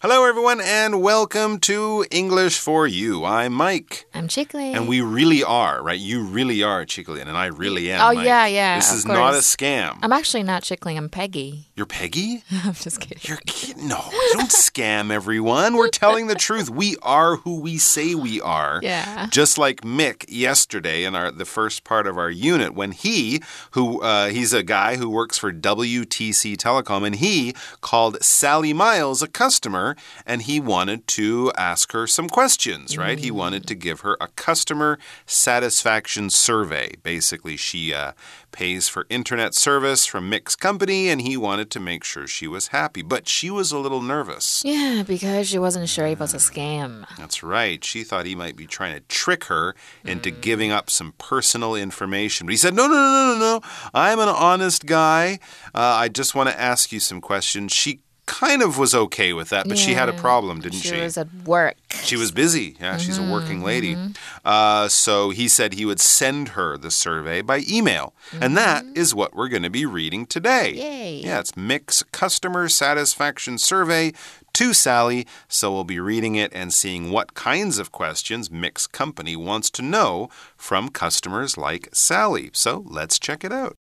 Hello, everyone, and welcome to English for You. I'm Mike. I'm Chickly. And we really are, right? You really are Chickly, and I really am. Oh, Mike. yeah, yeah. This is not a scam. I'm actually not Chickling, I'm Peggy. You're Peggy? I'm just kidding. You're kidding. No, don't scam everyone. We're telling the truth. We are who we say we are. Yeah. Just like Mick yesterday in our the first part of our unit when he who uh, he's a guy who works for WTC Telecom and he called Sally Miles a customer and he wanted to ask her some questions, right? He wanted to give her a customer satisfaction survey. Basically, she uh, pays for internet service from Mick's company and he wanted to make sure she was happy, but she was a little nervous. Yeah, because she wasn't sure if it was a scam. That's right. She thought he might be trying to trick her into giving up some personal information. But he said, No, no, no, no, no. I'm an honest guy. Uh, I just want to ask you some questions. She kind of was okay with that, but she had a problem, didn't she? She was at work. She was busy. Yeah, she's a working mm-hmm, lady. Mm-hmm. Uh, so he said he would send her the survey by email. And that mm-hmm. is what we're going to be reading today. Yay. Yeah, it's Mick's Customer Satisfaction Survey to Sally. So we'll be reading it and seeing what kinds of questions Mick's Company wants to know from customers like Sally. So let's check it out.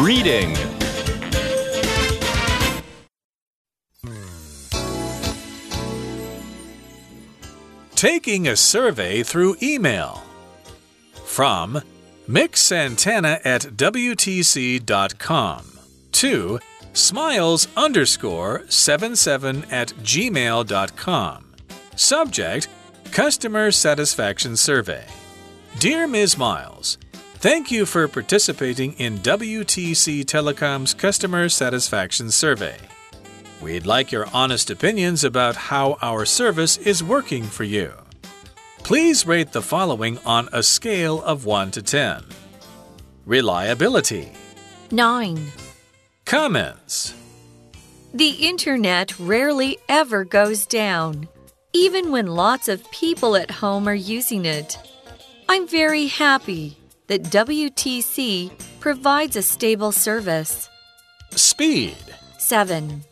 Reading. Taking a survey through email. From mixsantana at WTC.com to smiles underscore 77 at gmail.com. Subject Customer Satisfaction Survey. Dear Ms. Miles, Thank you for participating in WTC Telecom's Customer Satisfaction Survey. We'd like your honest opinions about how our service is working for you. Please rate the following on a scale of 1 to 10 Reliability, 9. Comments, The internet rarely ever goes down, even when lots of people at home are using it. I'm very happy that WTC provides a stable service. Speed, 7.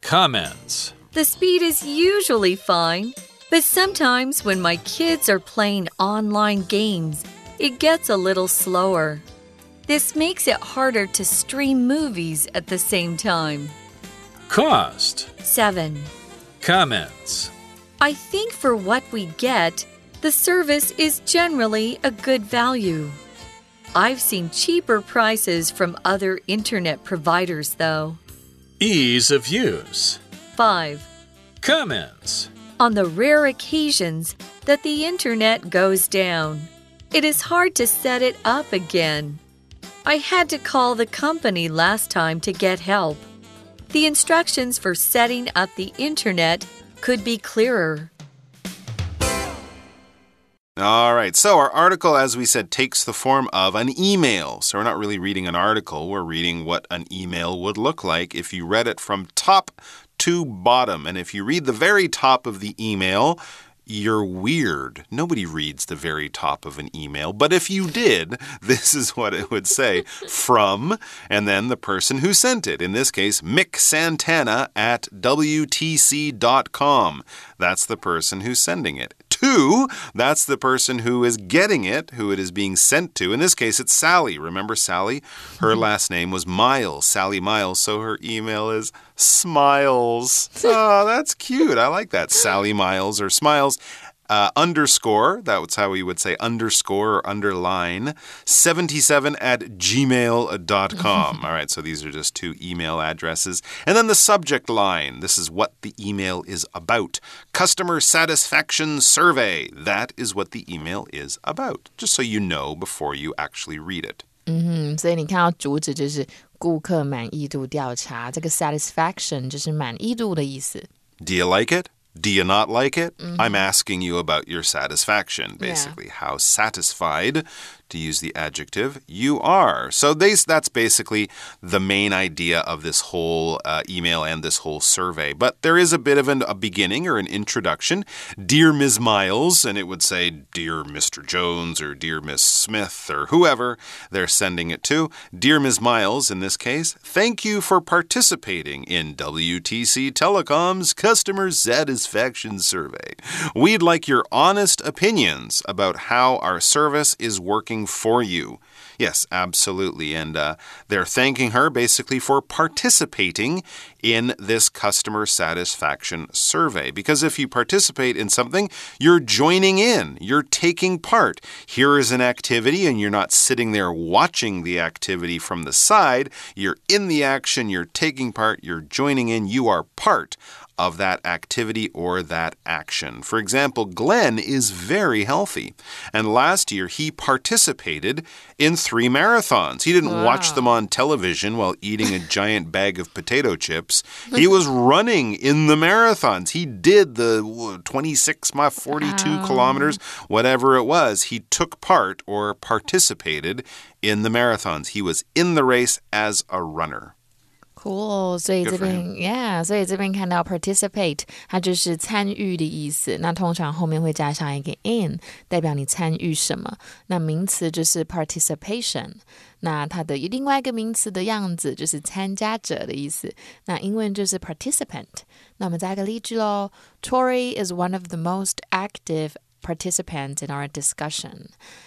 Comments, The speed is usually fine, but sometimes when my kids are playing online games, it gets a little slower. This makes it harder to stream movies at the same time. Cost, 7. Comments, I think for what we get, the service is generally a good value. I've seen cheaper prices from other internet providers, though. Ease of use, 5. Comments, On the rare occasions that the internet goes down, it is hard to set it up again. I had to call the company last time to get help. The instructions for setting up the internet could be clearer. All right. So our article, as we said, takes the form of an email. So we're not really reading an article. We're reading what an email would look like if you read it from top to bottom. And if you read the very top of the email, you're weird. Nobody reads the very top of an email. But if you did, this is what it would say from, and then the person who sent it. In this case, Mick Santana at WTC.com. That's the person who's sending it. To, that's the person who is getting it, who it is being sent to. In this case, it's Sally. Remember Sally? Her mm-hmm. last name was Miles, Sally Miles. So her email is Smiles. Oh, that's cute. I like that. Sally Miles or Smiles Uh, underscore, that's how we would say underscore or underline, 77 at gmail.com. All right, so these are just two email addresses. And then the subject line this is what the email is about. Customer satisfaction survey. That is what the email is about, just so you know before you actually read it. 嗯，所以你看到主旨就是顾客满意度调查，这个 satisfaction 就是满意度的意思。 Do you like it? Do you not like it? I'm mm-hmm. asking you about your satisfaction, Yeah. basically. How satisfied, to use the adjective, you are. So that's basically the main idea of this whole uh, email and this whole survey. But there is a bit of an, a beginning or an introduction. Dear Ms. Miles, and it would say, Dear Mr. Jones or Dear Miss Smith or whoever they're sending it to. Dear Ms. Miles, in this case, thank you for participating in WTC Telecom's Customer Satisfaction Survey. We'd like your honest opinions about how our service is working for you. Yes, absolutely. And uh, they're thanking her basically for participating in this customer satisfaction survey. Because if you participate in something, you're joining in, you're taking part. Here is an activity, and you're not sitting there watching the activity from the side. You're in the action, you're taking part, you're joining in, you are part of that activity or that action. For example, Glenn is very healthy. And last year, he participated in three marathons. He didn't watch them on television while eating a giant bag of potato chips. He was running in the marathons. He did the wh- 26, mi- 42 kilometers, whatever it was. He took part or participated in the marathons. He was in the race as a runner. Cool，所以 Good 这 for 边，Yeah，所以这边看到 participate，它就是参与的意思。那通常后面会加上一个 in，代表你参与什么。那名词就是 participation，那它的另外一个名词的样子就是参加者的意思。那英文就是 participant。那我们再一个例句喽，Tori is one of the most active participant in our discussion，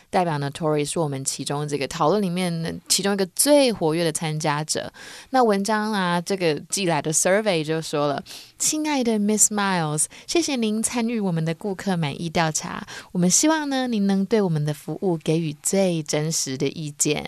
代表呢，Tory 是我们其中这个讨论里面的其中一个最活跃的参加者。那文章啊，这个寄来的 survey 就说了：“亲爱的 Miss Miles，谢谢您参与我们的顾客满意调查。我们希望呢，您能对我们的服务给予最真实的意见。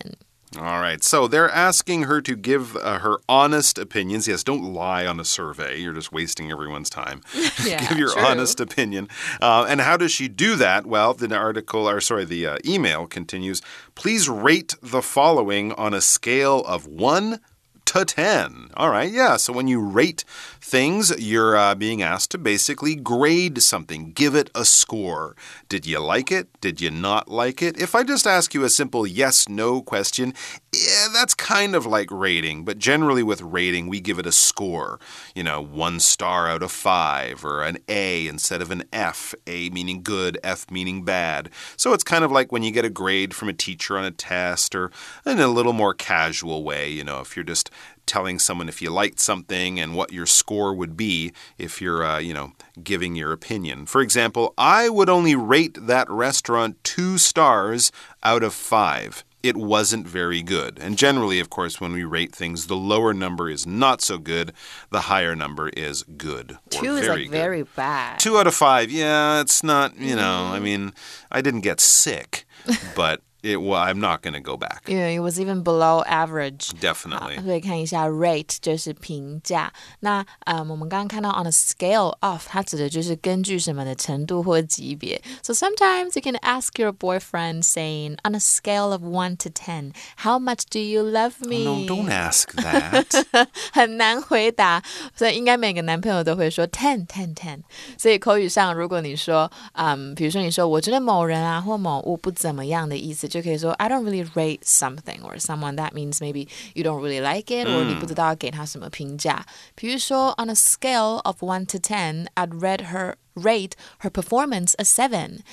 All right, so they're asking her to give uh, her honest opinions. Yes, don't lie on a survey. You're just wasting everyone's time. Yeah, give your true. honest opinion. Uh, and how does she do that? Well, the article, or sorry, the uh, email continues. Please rate the following on a scale of one to 10. All right, yeah. So when you rate things, you're uh, being asked to basically grade something, give it a score. Did you like it? Did you not like it? If I just ask you a simple yes no question, yeah, that's kind of like rating. But generally, with rating, we give it a score. You know, one star out of five, or an A instead of an F. A meaning good, F meaning bad. So it's kind of like when you get a grade from a teacher on a test, or in a little more casual way, you know, if you're just telling someone if you liked something and what your score would be if you're, uh, you know, giving your opinion. For example, I would only rate that restaurant two stars out of five. It wasn't very good. And generally, of course, when we rate things, the lower number is not so good, the higher number is good. Two is like good. very bad. Two out of five, yeah, it's not, you know, I mean, I didn't get sick, but it, well, I'm not going to go back. Yeah, it was even below average. 好 Definitely. 所以看一下 rate 就是评价。那嗯，我们刚刚看到 on a scale of，它指的就是根据什么的程度或级别。So sometimes you can ask your boyfriend saying on a scale of one to ten, how much do you love me？、 No, don't ask that. 很难回答，所以应该每个男朋友都会说 ten ten ten。所以口语上，如果你说，嗯，比如说你说我觉得某人啊或某物不怎么样的意思， 就可以说 I don't really rate something or someone. That means maybe you don't really like it，、or 你不知道要给他什么评价。比如说 on a scale of one to ten, I'd rate her. rate her performance a seven.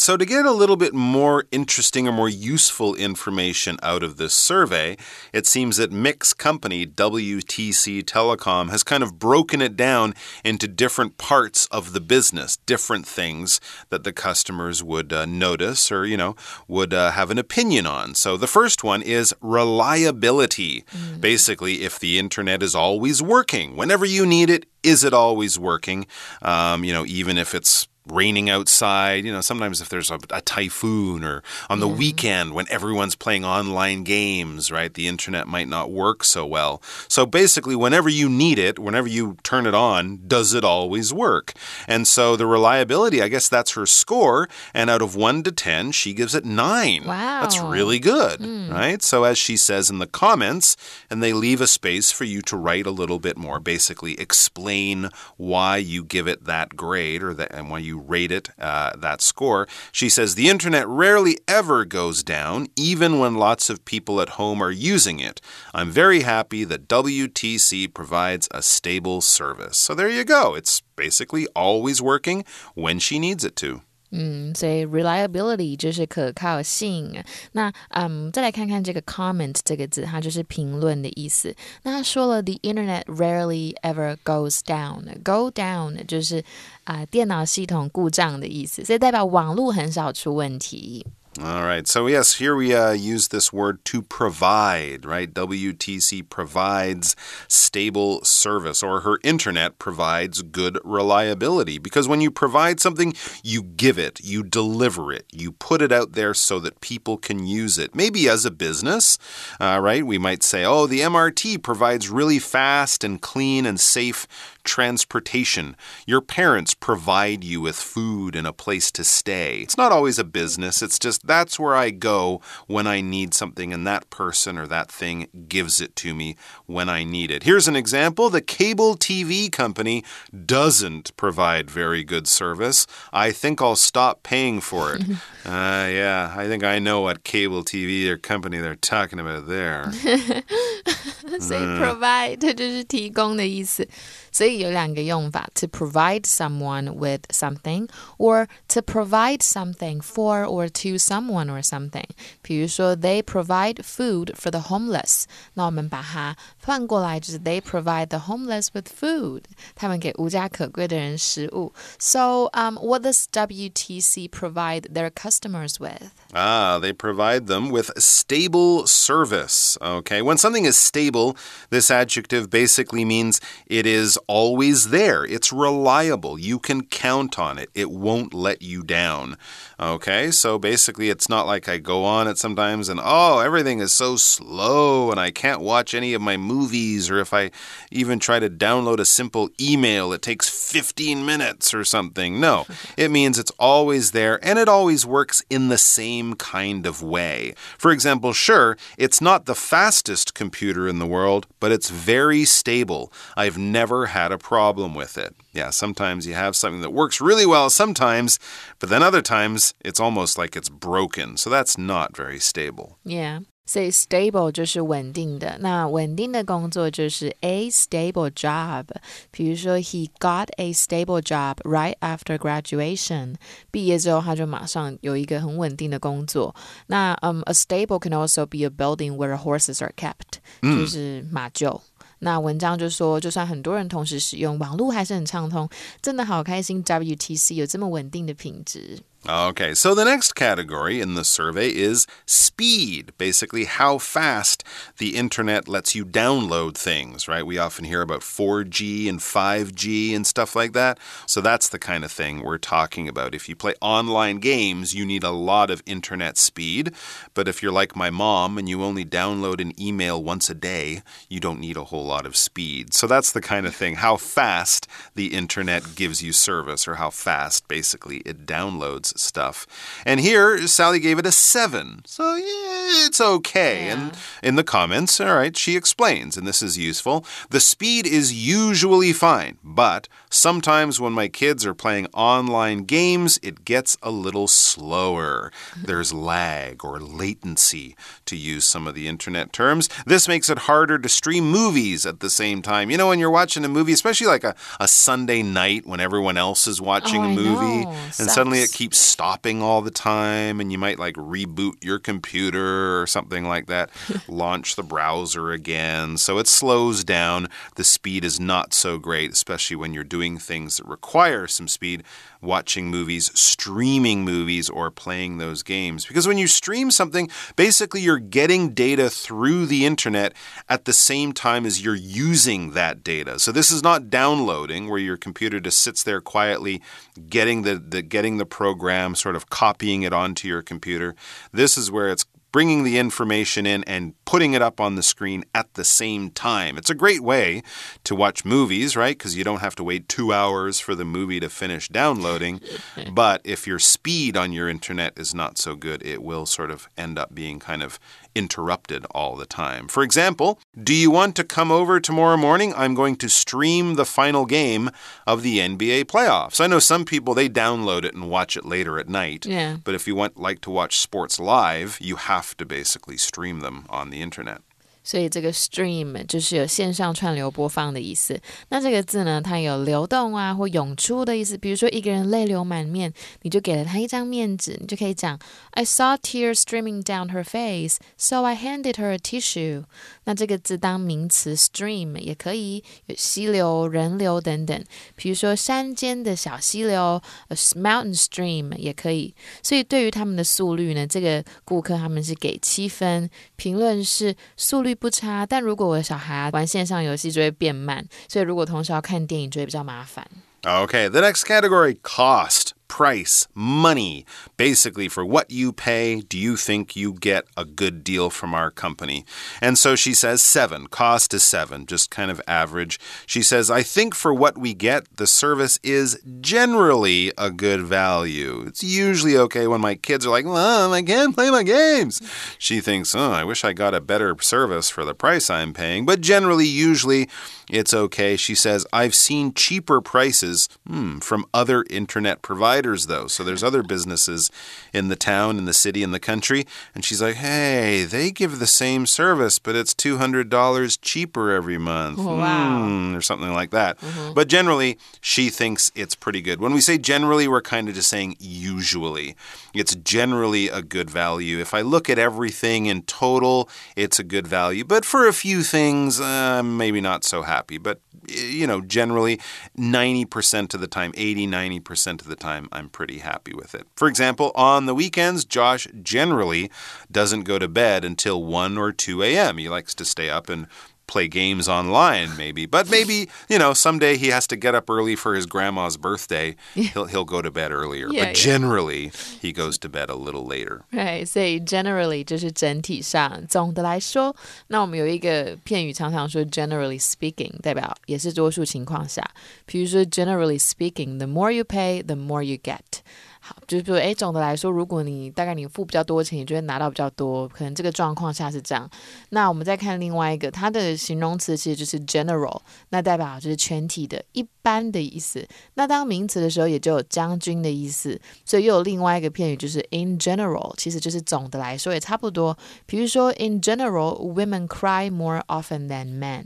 so to get a little bit more interesting or more useful information out of this survey, it seems that Mick's company, WTC Telecom, has kind of broken it down into different parts of the business, different things that the customers would uh, notice or, you know, would uh, have an opinion on. So the first one is reliability. Basically, if the internet is always working, whenever you need it, is it always working? Um, you know, even if it's raining outside, you know, sometimes if there's a, a typhoon or on the weekend when everyone's playing online games, right, the internet might not work so well. So basically, whenever you need it, whenever you turn it on, does it always work? And so the reliability, I guess that's her score. And out of one to 10, she gives it nine. Wow. That's really good, hmm. right? So as she says in the comments, and they leave a space for you to write a little bit more, basically explain why you give it that grade or that, and why you rate it uh, that score. She says the internet rarely ever goes down, even when lots of people at home are using it. I'm very happy that WTC provides a stable service. So there you go. It's basically always working when she needs it to. 嗯，所以 reliability 就是可靠性。那嗯，再来看看这个 comment 这个字，它就是评论的意思。那他说了，the internet rarely ever goes down。go down 就是啊、电脑系统故障的意思，所以代表网络很少出问题。All right. So, yes, here we uh, use this word to provide, right? WTC provides stable service, or her internet provides good reliability. Because when you provide something, you give it, you deliver it, you put it out there so that people can use it. Maybe as a business, uh, right? We might say, oh, the MRT provides really fast and clean and safe transportation. Your parents provide you with food and a place to stay. It's not always a business, it's just that's where I go when I need something, and that person or that thing gives it to me when I need it. Here's an example the cable TV company doesn't provide very good service. I think I'll stop paying for it. uh, yeah, I think I know what cable TV or company they're talking about there. 所以 provide 就是提供的意思。所以有两个用法：to provide someone with something or to provide something for or to someone or something。比如说，they provide food for the homeless。那我们把它 换过来，就是 they provide the homeless with food。他们给无家可归的人食物。So, um, what does WTC provide their customers with? Ah, they provide them with stable service. Okay, when something is stable, this adjective basically means it is always there. It's reliable. You can count on it. It won't let you down. Okay, so basically, it's not like I go on it sometimes and oh, everything is so slow and I can't watch any of my movies, or if I even try to download a simple email, it takes 15 minutes or something. No, it means it's always there and it always works in the same kind of way. For example, sure, it's not the fastest computer in the world, but it's very stable. I've never had a problem with it. Yeah, sometimes you have something that works really well sometimes, but then other times it's almost like it's broken. So that's not very stable. Yeah. 所以 stable 就是稳定的，那稳定的工作就是 a stable job。比如说，he got a stable job right after graduation。毕业之后，他就马上有一个很稳定的工作。那嗯、um,，a stable can also be a building where horses are kept，、就是马厩。 那文章就说，就算很多人同时使用，网络还是很畅通，真的好开心。WTC 有这么稳定的品质。Okay, so the next category in the survey is speed. Basically, how fast the internet lets you download things, right? We often hear about 4G and 5G and stuff like that. So that's the kind of thing we're talking about. If you play online games, you need a lot of internet speed. But if you're like my mom and you only download an email once a day, you don't need a whole lot of speed. So that's the kind of thing how fast the internet gives you service or how fast basically it downloads stuff. And here, Sally gave it a seven. So yeah, it's okay. And in the comments, all right, she explains, and this is useful. The speed is usually fine, but sometimes when my kids are playing online games, it gets a little slower. There's lag or latency, to use some of the internet terms. This makes it harder to stream movies at the same time. You know, when you're watching a movie, especially like a, a Sunday night when everyone else is watching Oh, a movie, and suddenly it keeps stopping all the time, and you might like reboot your computer or something like that, launch the browser again. So it slows down. The speed is not so great, especially when you're doing things that require some speed. Watching movies, streaming movies, or playing those games. Because when you stream something, basically you're getting data through the internet at the same time as you're using that data. So this is not downloading where your computer just sits there quietly getting the, the getting the program, sort of copying it onto your computer. This is where it's bringing the information in and putting it up on the screen at the same time. It's a great way to watch movies, right? Because you don't have to wait two hours for the movie to finish downloading. but if your speed on your internet is not so good, it will sort of end up being kind of interrupted all the time. For example, do you want to come over tomorrow morning? I'm going to stream the final game of the NBA playoffs. I know some people they download it and watch it later at night. Yeah. But if you want like to watch sports live, you have to basically stream them on the internet. 所以这个 stream 就是有线上串流播放的意思。那这个字呢，它有流动啊或涌出的意思。比如说一个人泪流满面，你就给了他一张面纸，你就可以讲 I saw tears streaming down her face, so I handed her a tissue。那这个字当名词 stream 也可以有溪流、人流等等。比如说山间的小溪流，a mountain stream 也可以。所以对于他们的速率呢，这个顾客他们是给七分，评论是速率。不差，但如果我的小孩玩线上游戏就会变慢，所以如果同时要看电影就会比较麻烦。Okay, the next category cost. Price, money. Basically, for what you pay, do you think you get a good deal from our company? And so she says seven. Cost is seven, just kind of average. She says, I think for what we get, the service is generally a good value. It's usually okay when my kids are like, Mom, I can't play my games. She thinks, oh, I wish I got a better service for the price I'm paying. But generally, usually, it's okay. She says, I've seen cheaper prices hmm, from other internet providers, though. So there's other businesses in the town, in the city, in the country. And she's like, hey, they give the same service, but it's $200 cheaper every month. Oh, wow. Hmm, or something like that. Mm -hmm. But generally, she thinks it's pretty good. When we say generally, we're kind of just saying usually. It's generally a good value. If I look at everything in total, it's a good value. But for a few things, uh, maybe not so happy happy. But, you know, generally 90% of the time, 80, 90% of the time, I'm pretty happy with it. For example, on the weekends, Josh generally doesn't go to bed until 1 or 2 a.m. He likes to stay up and play games online, maybe. But maybe, you know, someday he has to get up early for his grandma's birthday. He'll, he'll go to bed earlier. Yeah, but generally, he goes to bed a little later. Right. 所以 generally 就是整体上，总的来说。那我们有一个片语常常说 generally speaking，代表也是多数情况下。比如说 generally speaking，the more you pay, the more you get。 好，就是说，哎，总的来说，如果你大概你付比较多钱，你就会拿到比较多，可能这个状况下是这样。那我们再看另外一个，它的形容词其实就是 general，那代表就是全体的、一般的意思。那当名词的时候，也就有将军的意思。所以又有另外一个片语就是 in general，其实就是总的来说也差不多。比如说，in general，women cry more often than men。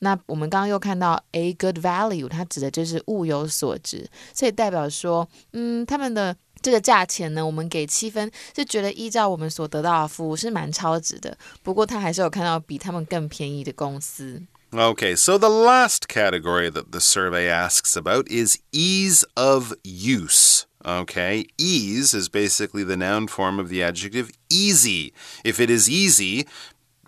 那我们刚刚又看到 a good value，它指的就是物有所值，所以代表说，嗯，他们的这个价钱呢，我们给七分，是觉得依照我们所得到的服务是蛮超值的。不过他还是有看到比他们更便宜的公司。Okay, so the last category that the survey asks about is ease of use. Okay, ease is basically the noun form of the adjective easy. If it is easy,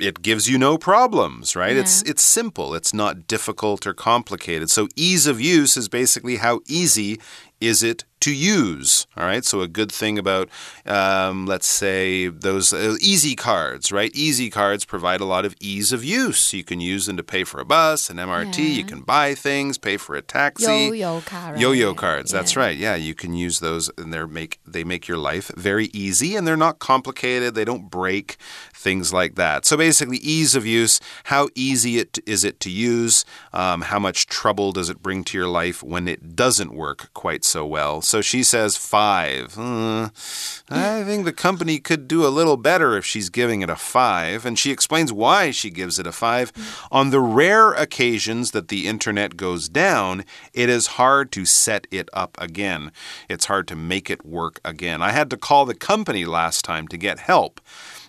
it gives you no problems, right? Yeah. It's it's simple. It's not difficult or complicated. So ease of use is basically how easy is it to use. All right. So, a good thing about, um, let's say, those uh, easy cards, right? Easy cards provide a lot of ease of use. You can use them to pay for a bus, an MRT. Yeah. You can buy things, pay for a taxi. Yo-yo card. Yo-yo cards. That's right. Yeah, you can use those, and they make they make your life very easy, and they're not complicated. They don't break things like that. So basically, ease of use. How easy it is it to use? Um, how much trouble does it bring to your life when it doesn't work quite so well? So she says five. Uh, I think the company could do a little better if she's giving it a five. And she explains why she gives it a five. On the rare occasions that the internet goes down, it is hard to set it up again. It's hard to make it work again. I had to call the company last time to get help.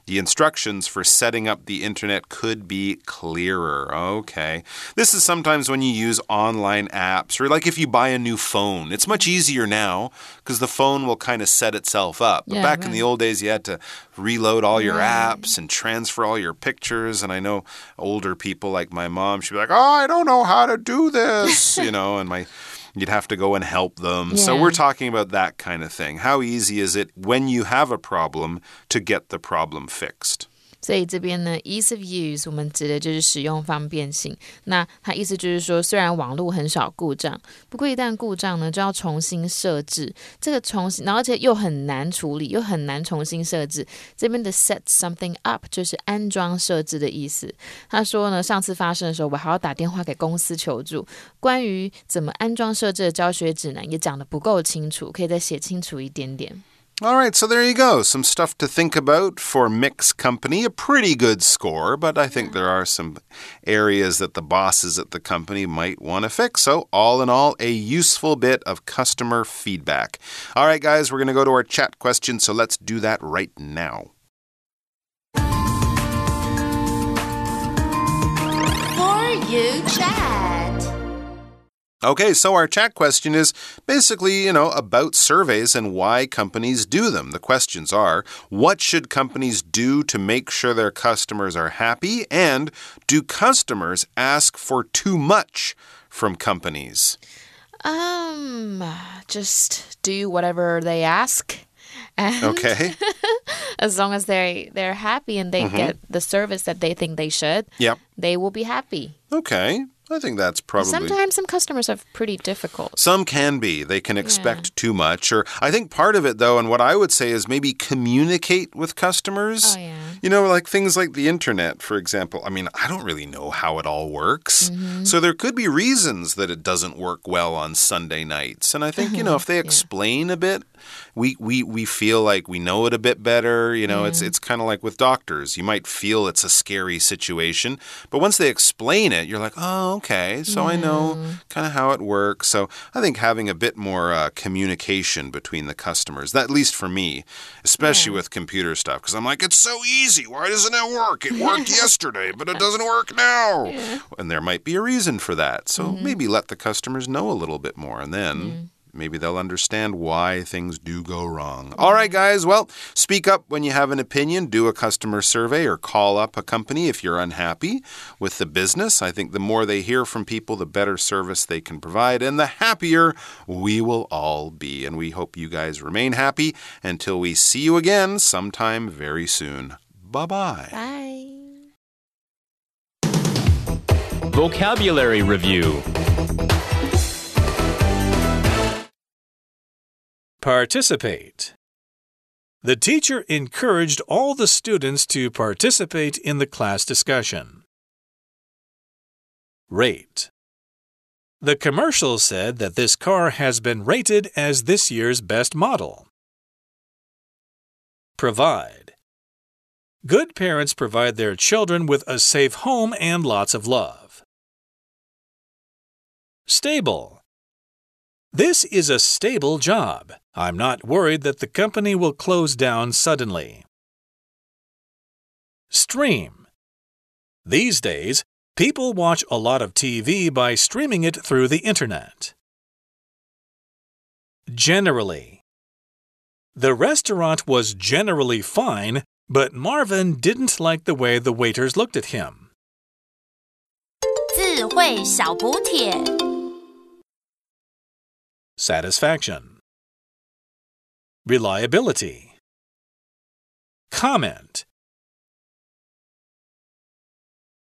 The instructions for setting up the internet could be clearer. Okay. This is sometimes when you use online apps or like if you buy a new phone. It's much easier now because the phone will kind of set itself up. But Yeah, back in the old days, you had to reload all your Right. apps and transfer all your pictures. And I know older people like my mom, she'd be like, Oh, I don't know how to do this, you know, and my. You'd have to go and help them. So, we're talking about that kind of thing. How easy is it when you have a problem to get the problem fixed? 所以这边呢，ease of use 我们指的就是使用方便性。那它意思就是说，虽然网络很少故障，不过一旦故障呢，就要重新设置。这个重新，然后而且又很难处理，又很难重新设置。这边的 set something up 就是安装设置的意思。他说呢，上次发生的时候，我还要打电话给公司求助，关于怎么安装设置的教学指南也讲得不够清楚，可以再写清楚一点点。All right, so there you go. Some stuff to think about for Mick's Company. A pretty good score, but I think there are some areas that the bosses at the company might want to fix. So, all in all, a useful bit of customer feedback. All right, guys, we're going to go to our chat question, so let's do that right now. For you chat. Okay, so our chat question is basically, you know, about surveys and why companies do them. The questions are what should companies do to make sure their customers are happy? And do customers ask for too much from companies? Um, just do whatever they ask. And Okay. as long as they they're happy and they get the service that they think they should, yep. they will be happy. Okay. I think that's probably. Sometimes some customers are pretty difficult. Some can be. They can expect too much. Or I think part of it, though, and what I would say is maybe communicate with customers. Oh, yeah. You know, like things like the internet, for example. I mean, I don't really know how it all works. Mm-hmm. So there could be reasons that it doesn't work well on Sunday nights. And I think, you know, if they explain a bit, we, we, we feel like we know it a bit better. You know, it's, it's kind of like with doctors. You might feel it's a scary situation, but once they explain it, you're like, oh, okay. So I know kind of how it works. So I think having a bit more uh, communication between the customers, that, at least for me, especially with computer stuff, because I'm like, it's so easy. Why doesn't it work? It worked yesterday, but it doesn't work now. And there might be a reason for that. So maybe let the customers know a little bit more, and then. Maybe they'll understand why things do go wrong. All right, guys. Well, speak up when you have an opinion. Do a customer survey or call up a company if you're unhappy with the business. I think the more they hear from people, the better service they can provide, and the happier we will all be. And we hope you guys remain happy until we see you again sometime very soon. Bye bye. Bye. Vocabulary Review Participate. The teacher encouraged all the students to participate in the class discussion. Rate. The commercial said that this car has been rated as this year's best model. Provide. Good parents provide their children with a safe home and lots of love. Stable. This is a stable job. I'm not worried that the company will close down suddenly. Stream. These days, people watch a lot of TV by streaming it through the internet. Generally. The restaurant was generally fine, but Marvin didn't like the way the waiters looked at him. 智慧小补帖。 Satisfaction. Reliability. Comment.